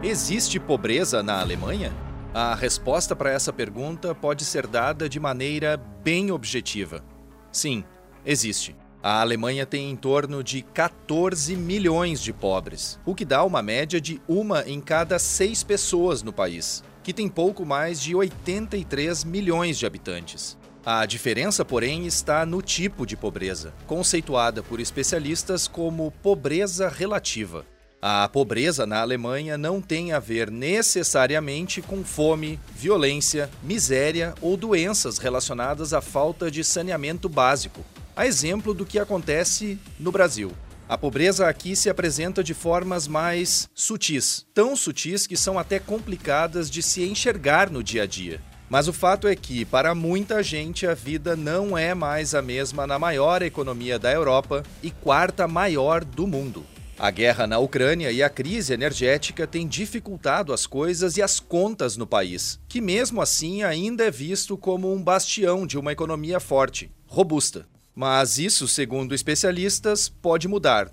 Existe pobreza na Alemanha? A resposta para essa pergunta pode ser dada de maneira bem objetiva. Sim, existe. A Alemanha tem em torno de 14 milhões de pobres, o que dá uma média de uma em cada seis pessoas no país, que tem pouco mais de 83 milhões de habitantes. A diferença, porém, está no tipo de pobreza, conceituada por especialistas como pobreza relativa. A pobreza na Alemanha não tem a ver necessariamente com fome, violência, miséria ou doenças relacionadas à falta de saneamento básico, a exemplo do que acontece no Brasil. A pobreza aqui se apresenta de formas mais sutis, tão sutis que são até complicadas de se enxergar no dia a dia. Mas o fato é que, para muita gente, a vida não é mais a mesma na maior economia da Europa e quarta maior do mundo. A guerra na Ucrânia e a crise energética têm dificultado as coisas e as contas no país, que mesmo assim ainda é visto como um bastião de uma economia forte, robusta. Mas isso, segundo especialistas, pode mudar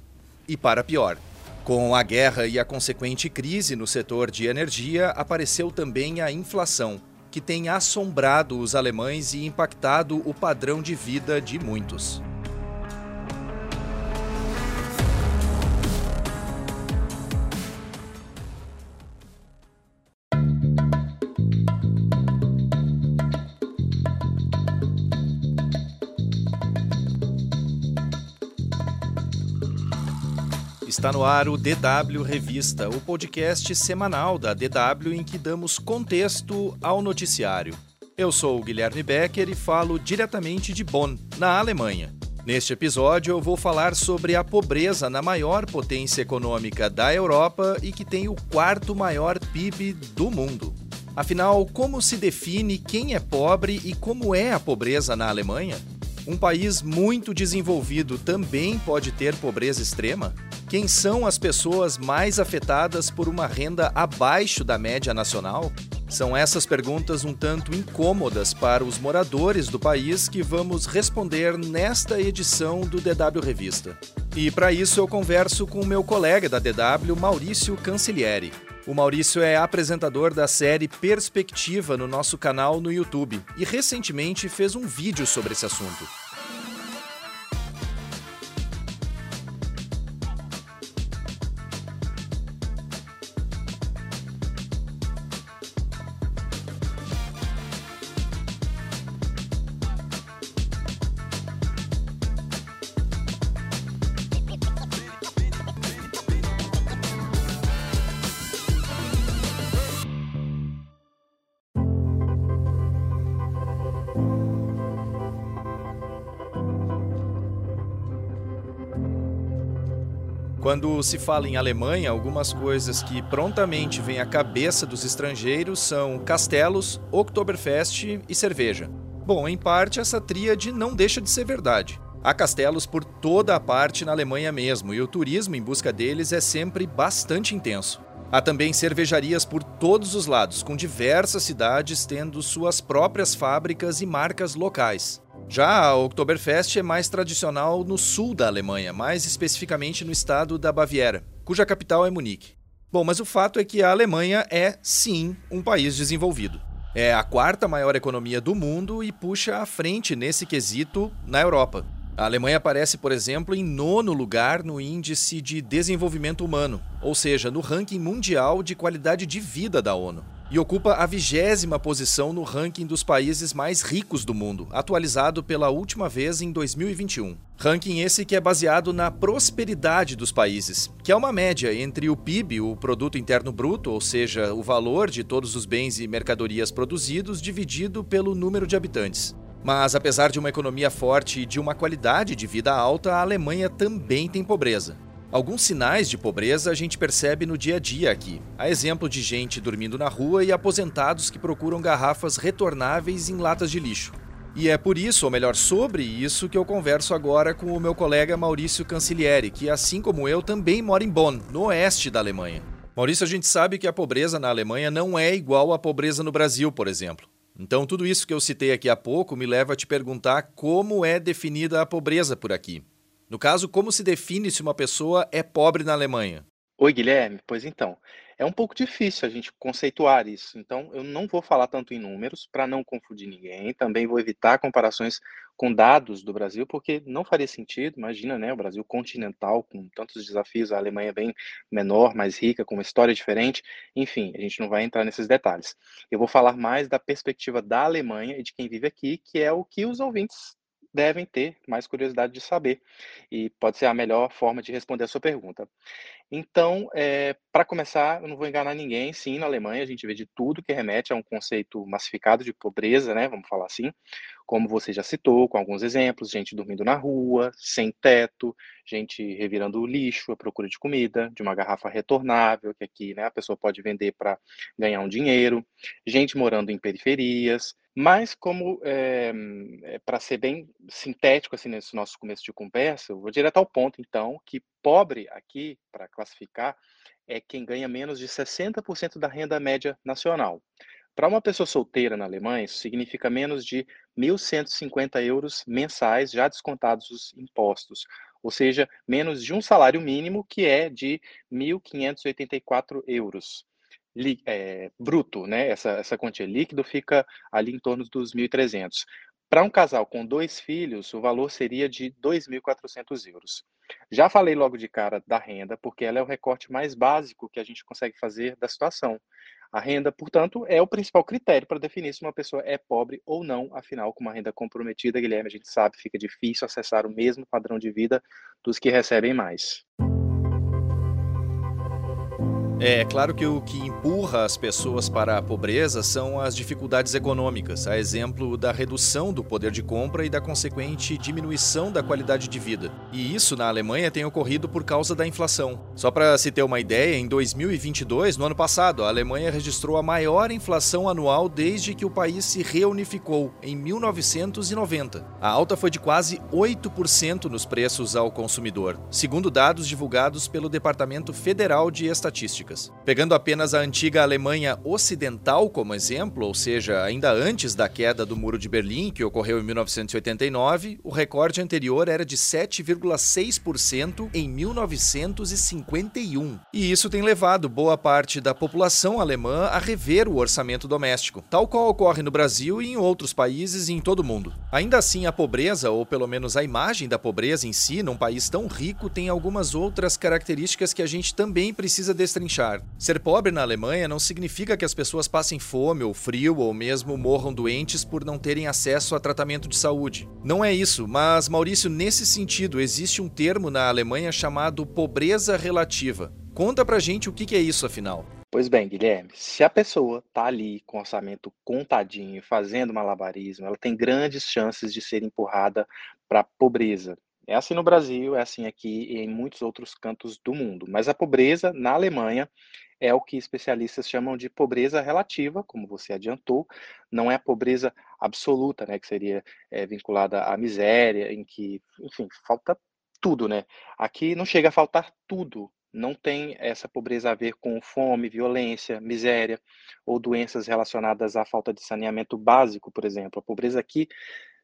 e para pior. Com a guerra e a consequente crise no setor de energia, apareceu também a inflação, que tem assombrado os alemães e impactado o padrão de vida de muitos. Está no ar o DW Revista, o podcast semanal da DW em que damos contexto ao noticiário. Eu sou o Guilherme Becker e falo diretamente de Bonn, na Alemanha. Neste episódio, eu vou falar sobre a pobreza na maior potência econômica da Europa e que tem o quarto maior PIB do mundo. Afinal, como se define quem é pobre e como é a pobreza na Alemanha? Um país muito desenvolvido também pode ter pobreza extrema? Quem são as pessoas mais afetadas por uma renda abaixo da média nacional? São essas perguntas um tanto incômodas para os moradores do país que vamos responder nesta edição do DW Revista. E para isso eu converso com o meu colega da DW, Maurício Cancilieri. O Maurício é apresentador da série Perspectiva no nosso canal no YouTube e recentemente fez um vídeo sobre esse assunto. Quando se fala em Alemanha, algumas coisas que prontamente vêm à cabeça dos estrangeiros são castelos, Oktoberfest e cerveja. Bom, em parte essa tríade não deixa de ser verdade. Há castelos por toda a parte na Alemanha mesmo, e o turismo em busca deles é sempre bastante intenso. Há também cervejarias por todos os lados, com diversas cidades tendo suas próprias fábricas e marcas locais. Já a Oktoberfest é mais tradicional no sul da Alemanha, mais especificamente no estado da Baviera, cuja capital é Munique. Bom, mas o fato é que a Alemanha é, sim, um país desenvolvido. É a quarta maior economia do mundo e puxa à frente nesse quesito na Europa. A Alemanha aparece, por exemplo, em nono lugar no Índice de Desenvolvimento Humano, ou seja, no ranking mundial de qualidade de vida da ONU e ocupa a vigésima posição no ranking dos países mais ricos do mundo, atualizado pela última vez em 2021. Ranking esse que é baseado na prosperidade dos países, que é uma média entre o PIB, o Produto Interno Bruto, ou seja, o valor de todos os bens e mercadorias produzidos, dividido pelo número de habitantes. Mas apesar de uma economia forte e de uma qualidade de vida alta, a Alemanha também tem pobreza. Alguns sinais de pobreza a gente percebe no dia a dia aqui. Há exemplo de gente dormindo na rua e aposentados que procuram garrafas retornáveis em latas de lixo. E é por isso, ou melhor, sobre isso, que eu converso agora com o meu colega Maurício Cancilieri, que, assim como eu, também mora em Bonn, no oeste da Alemanha. Maurício, a gente sabe que a pobreza na Alemanha não é igual à pobreza no Brasil, por exemplo. Então, tudo isso que eu citei aqui há pouco me leva a te perguntar como é definida a pobreza por aqui. No caso, como se define se uma pessoa é pobre na Alemanha? Oi, Guilherme. Pois então, É um pouco difícil a gente conceituar isso, então eu não vou falar tanto em números para não confundir ninguém, também vou evitar comparações com dados do Brasil, porque não faria sentido, imagina, né, o Brasil continental com tantos desafios, a Alemanha bem menor, mais rica, com uma história diferente, enfim, a gente não vai entrar nesses detalhes. Eu vou falar mais da perspectiva da Alemanha e de quem vive aqui, que é o que os ouvintes devem ter mais curiosidade de saber, e pode ser a melhor forma de responder a sua pergunta. Então, é, para começar, eu não vou enganar ninguém, sim, na Alemanha a gente vê de tudo que remete a um conceito massificado de pobreza, né, vamos falar assim, como você já citou, com alguns exemplos, gente dormindo na rua, sem teto, gente revirando o lixo à procura de comida, de uma garrafa retornável, que aqui né, a pessoa pode vender para ganhar um dinheiro, gente morando em periferias, mas como, é, é para ser bem sintético, assim, nesse nosso começo de conversa, eu vou direto ao ponto, então, que pobre aqui, para classificar, é quem ganha menos de 60% da renda média nacional. Para uma pessoa solteira na Alemanha, isso significa menos de 1.150 euros mensais, já descontados os impostos, ou seja, menos de um salário mínimo, que é de 1.584 euros é, bruto, né? Essa, essa quantia líquido fica ali em torno dos 1.300. Para um casal com dois filhos, o valor seria de 2.400 euros. Já falei logo de cara da renda, porque ela é o recorte mais básico que a gente consegue fazer da situação. A renda, portanto, é o principal critério para definir se uma pessoa é pobre ou não. Afinal, com uma renda comprometida, Guilherme, a gente sabe, fica difícil acessar o mesmo padrão de vida dos que recebem mais. É claro que o que empurra as pessoas para a pobreza são as dificuldades econômicas, a exemplo da redução do poder de compra e da consequente diminuição da qualidade de vida. E isso na Alemanha tem ocorrido por causa da inflação. Só para se ter uma ideia, em 2022, no ano passado, a Alemanha registrou a maior inflação anual desde que o país se reunificou, em 1990. A alta foi de quase 8% nos preços ao consumidor, segundo dados divulgados pelo Departamento Federal de Estatística. Pegando apenas a antiga Alemanha Ocidental como exemplo, ou seja, ainda antes da queda do Muro de Berlim, que ocorreu em 1989, o recorde anterior era de 7,6% em 1951. E isso tem levado boa parte da população alemã a rever o orçamento doméstico, tal qual ocorre no Brasil e em outros países e em todo o mundo. Ainda assim, a pobreza, ou pelo menos a imagem da pobreza em si, num país tão rico, tem algumas outras características que a gente também precisa destrinchar Ser pobre na Alemanha não significa que as pessoas passem fome ou frio ou mesmo morram doentes por não terem acesso a tratamento de saúde. Não é isso, mas Maurício, nesse sentido, existe um termo na Alemanha chamado pobreza relativa. Conta pra gente o que é isso afinal. Pois bem, Guilherme, se a pessoa está ali com orçamento contadinho, fazendo malabarismo, ela tem grandes chances de ser empurrada para pobreza. É assim no Brasil, é assim aqui e em muitos outros cantos do mundo. Mas a pobreza na Alemanha é o que especialistas chamam de pobreza relativa, como você adiantou, não é a pobreza absoluta, né, que seria é, vinculada à miséria, em que, enfim, falta tudo, né? Aqui não chega a faltar tudo, não tem essa pobreza a ver com fome, violência, miséria ou doenças relacionadas à falta de saneamento básico, por exemplo. A pobreza aqui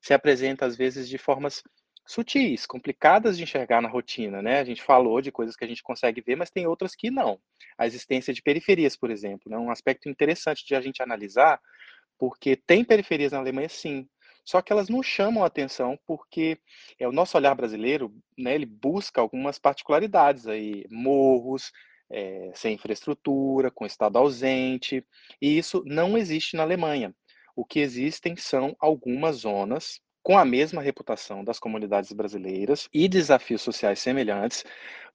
se apresenta às vezes de formas sutis, complicadas de enxergar na rotina, né? A gente falou de coisas que a gente consegue ver, mas tem outras que não. A existência de periferias, por exemplo, é né? um aspecto interessante de a gente analisar, porque tem periferias na Alemanha, sim, só que elas não chamam a atenção porque é o nosso olhar brasileiro, né? Ele busca algumas particularidades aí, morros, é, sem infraestrutura, com estado ausente, e isso não existe na Alemanha. O que existem são algumas zonas com a mesma reputação das comunidades brasileiras e desafios sociais semelhantes,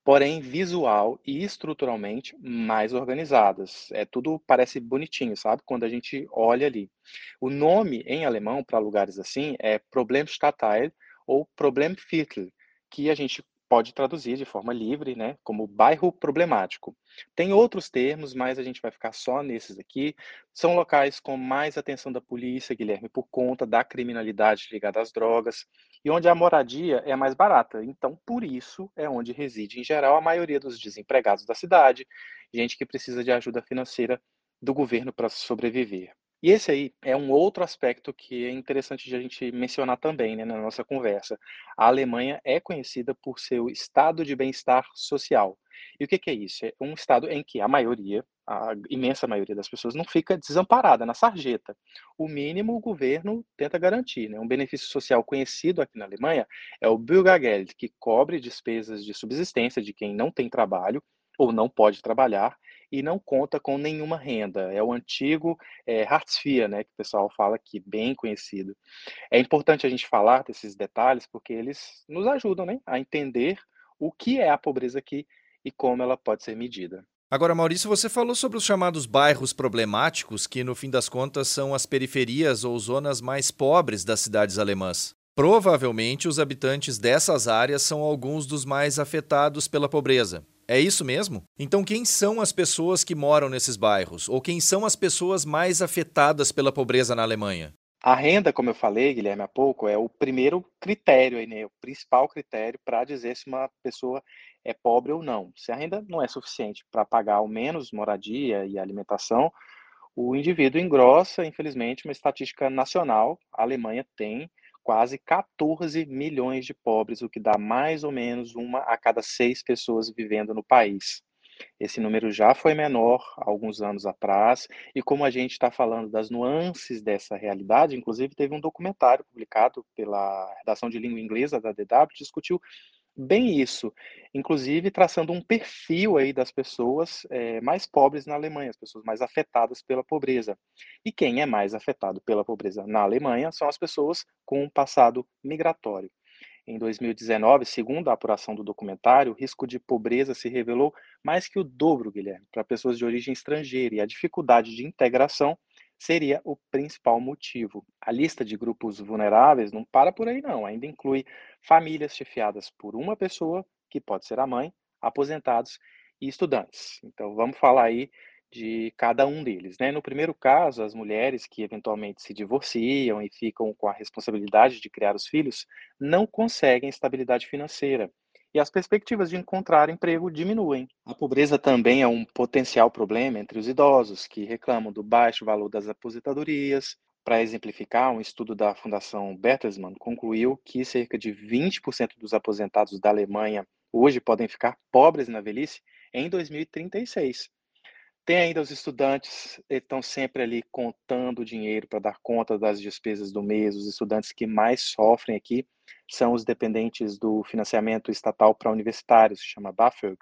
porém visual e estruturalmente mais organizadas. É tudo parece bonitinho, sabe? Quando a gente olha ali. O nome em alemão para lugares assim é Problemstadtteil ou Problemviertel, que a gente pode traduzir de forma livre, né, como bairro problemático. Tem outros termos, mas a gente vai ficar só nesses aqui. São locais com mais atenção da polícia, Guilherme, por conta da criminalidade ligada às drogas e onde a moradia é mais barata. Então, por isso é onde reside, em geral, a maioria dos desempregados da cidade, gente que precisa de ajuda financeira do governo para sobreviver. E esse aí é um outro aspecto que é interessante de a gente mencionar também né, na nossa conversa. A Alemanha é conhecida por seu estado de bem-estar social. E o que, que é isso? É um estado em que a maioria, a imensa maioria das pessoas não fica desamparada na sarjeta. O mínimo o governo tenta garantir. Né? Um benefício social conhecido aqui na Alemanha é o Bürgergeld, que cobre despesas de subsistência de quem não tem trabalho ou não pode trabalhar e não conta com nenhuma renda. É o antigo é, né, que o pessoal fala que bem conhecido. É importante a gente falar desses detalhes porque eles nos ajudam né, a entender o que é a pobreza aqui e como ela pode ser medida. Agora, Maurício, você falou sobre os chamados bairros problemáticos, que no fim das contas são as periferias ou zonas mais pobres das cidades alemãs. Provavelmente os habitantes dessas áreas são alguns dos mais afetados pela pobreza. É isso mesmo? Então, quem são as pessoas que moram nesses bairros? Ou quem são as pessoas mais afetadas pela pobreza na Alemanha? A renda, como eu falei, Guilherme, há pouco, é o primeiro critério, né, o principal critério para dizer se uma pessoa é pobre ou não. Se a renda não é suficiente para pagar ao menos moradia e alimentação, o indivíduo engrossa, infelizmente, uma estatística nacional. A Alemanha tem quase 14 milhões de pobres, o que dá mais ou menos uma a cada seis pessoas vivendo no país. Esse número já foi menor alguns anos atrás, e como a gente está falando das nuances dessa realidade, inclusive teve um documentário publicado pela redação de língua inglesa da DW, que discutiu bem isso, inclusive traçando um perfil aí das pessoas é, mais pobres na Alemanha, as pessoas mais afetadas pela pobreza. E quem é mais afetado pela pobreza na Alemanha são as pessoas com um passado migratório. Em 2019, segundo a apuração do documentário, o risco de pobreza se revelou mais que o dobro, Guilherme, para pessoas de origem estrangeira, e a dificuldade de integração seria o principal motivo. A lista de grupos vulneráveis não para por aí, não. Ainda inclui famílias chefiadas por uma pessoa, que pode ser a mãe, aposentados e estudantes. Então, vamos falar aí de cada um deles. Né? No primeiro caso, as mulheres que eventualmente se divorciam e ficam com a responsabilidade de criar os filhos não conseguem estabilidade financeira e as perspectivas de encontrar emprego diminuem. A pobreza também é um potencial problema entre os idosos, que reclamam do baixo valor das aposentadorias. Para exemplificar, um estudo da Fundação Bertelsmann concluiu que cerca de 20% dos aposentados da Alemanha hoje podem ficar pobres na velhice em 2036. Tem ainda os estudantes, estão sempre ali contando dinheiro para dar conta das despesas do mês. Os estudantes que mais sofrem aqui são os dependentes do financiamento estatal para universitários, se chama BAföG.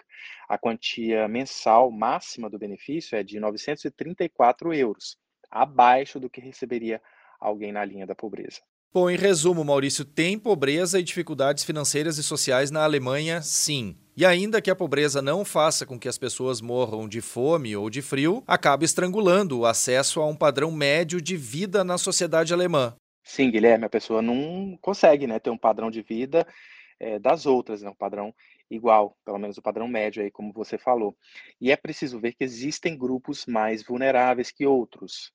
A quantia mensal máxima do benefício é de 934 euros, abaixo do que receberia alguém na linha da pobreza. Bom, em resumo, Maurício, tem pobreza e dificuldades financeiras e sociais na Alemanha, sim. E ainda que a pobreza não faça com que as pessoas morram de fome ou de frio, acaba estrangulando o acesso a um padrão médio de vida na sociedade alemã. Sim, Guilherme, a pessoa não consegue né, ter um padrão de vida é, das outras, né, um padrão igual, pelo menos o padrão médio aí, como você falou. E é preciso ver que existem grupos mais vulneráveis que outros.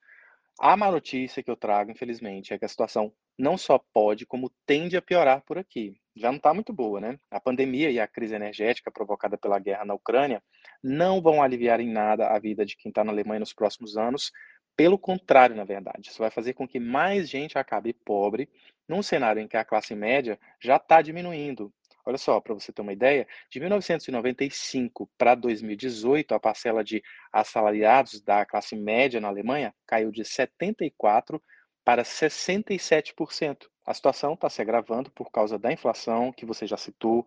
A má notícia que eu trago, infelizmente, é que a situação não só pode, como tende a piorar por aqui. Já não está muito boa, né? A pandemia e a crise energética provocada pela guerra na Ucrânia não vão aliviar em nada a vida de quem está na Alemanha nos próximos anos. Pelo contrário, na verdade, isso vai fazer com que mais gente acabe pobre, num cenário em que a classe média já está diminuindo. Olha só, para você ter uma ideia, de 1995 para 2018, a parcela de assalariados da classe média na Alemanha caiu de 74% para 67%. A situação está se agravando por causa da inflação, que você já citou,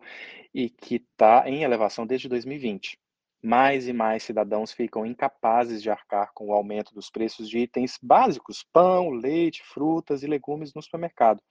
e que está em elevação desde 2020. Mais e mais cidadãos ficam incapazes de arcar com o aumento dos preços de itens básicos, pão, leite, frutas e legumes no supermercado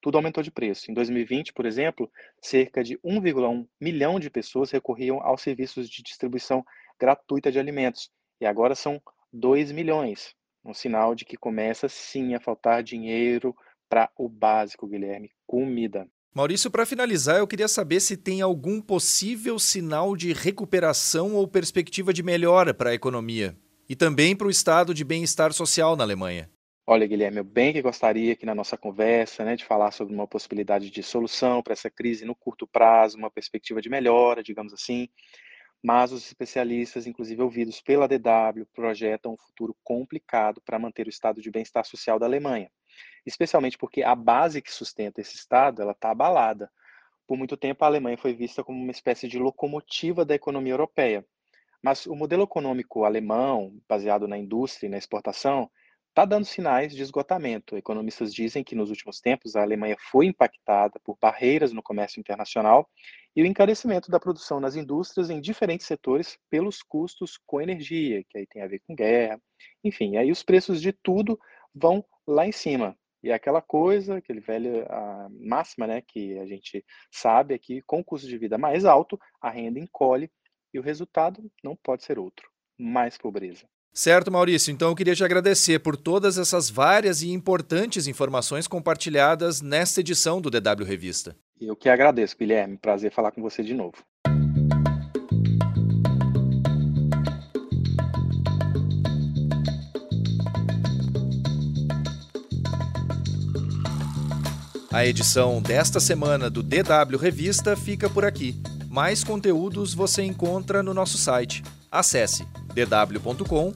tudo aumentou de preço. Em 2020, por exemplo, cerca de 1,1 milhão de pessoas recorriam aos serviços de distribuição gratuita de alimentos, e agora são 2 milhões. Um sinal de que começa sim a faltar dinheiro para o básico, Guilherme, comida. Maurício, para finalizar, eu queria saber se tem algum possível sinal de recuperação ou perspectiva de melhora para a economia e também para o estado de bem-estar social na Alemanha. Olha, Guilherme, eu bem que gostaria aqui na nossa conversa, né, de falar sobre uma possibilidade de solução para essa crise no curto prazo, uma perspectiva de melhora, digamos assim, mas os especialistas, inclusive ouvidos pela DW, projetam um futuro complicado para manter o estado de bem-estar social da Alemanha, especialmente porque a base que sustenta esse estado, ela está abalada. Por muito tempo, a Alemanha foi vista como uma espécie de locomotiva da economia europeia, Mas o modelo econômico alemão, baseado na indústria e na exportação, está dando sinais de esgotamento. Economistas dizem que nos últimos tempos a Alemanha foi impactada por barreiras no comércio internacional e o encarecimento da produção nas indústrias em diferentes setores pelos custos com energia, que aí tem a ver com guerra. Enfim, aí os preços de tudo vão lá em cima. E é aquela coisa, aquele velho a máxima, né, que a gente sabe aqui, com o custo de vida mais alto, a renda encolhe e o resultado não pode ser outro, mais pobreza. Certo, Maurício. Então eu queria te agradecer por todas essas várias e importantes informações compartilhadas nesta edição do DW Revista. Eu que agradeço, Guilherme. Prazer falar com você de novo. A edição desta semana do DW Revista fica por aqui. Mais conteúdos você encontra no nosso site. Acesse dw.com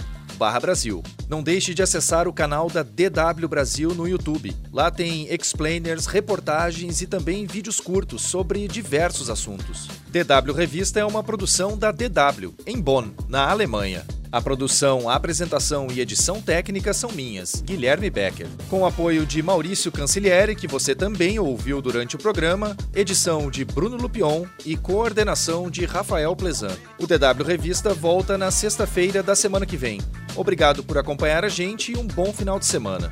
Brasil. Não deixe de acessar o canal da DW Brasil no YouTube. Lá tem explainers, reportagens e também vídeos curtos sobre diversos assuntos. DW Revista é uma produção da DW, em Bonn, na Alemanha. A produção, a apresentação e edição técnica são minhas, Guilherme Becker. Com apoio de Maurício Cancilieri, que você também ouviu durante o programa, edição de Bruno Lupion e coordenação de Rafael Plezan. O DW Revista volta na sexta-feira da semana que vem. Obrigado por acompanhar a gente e um bom final de semana.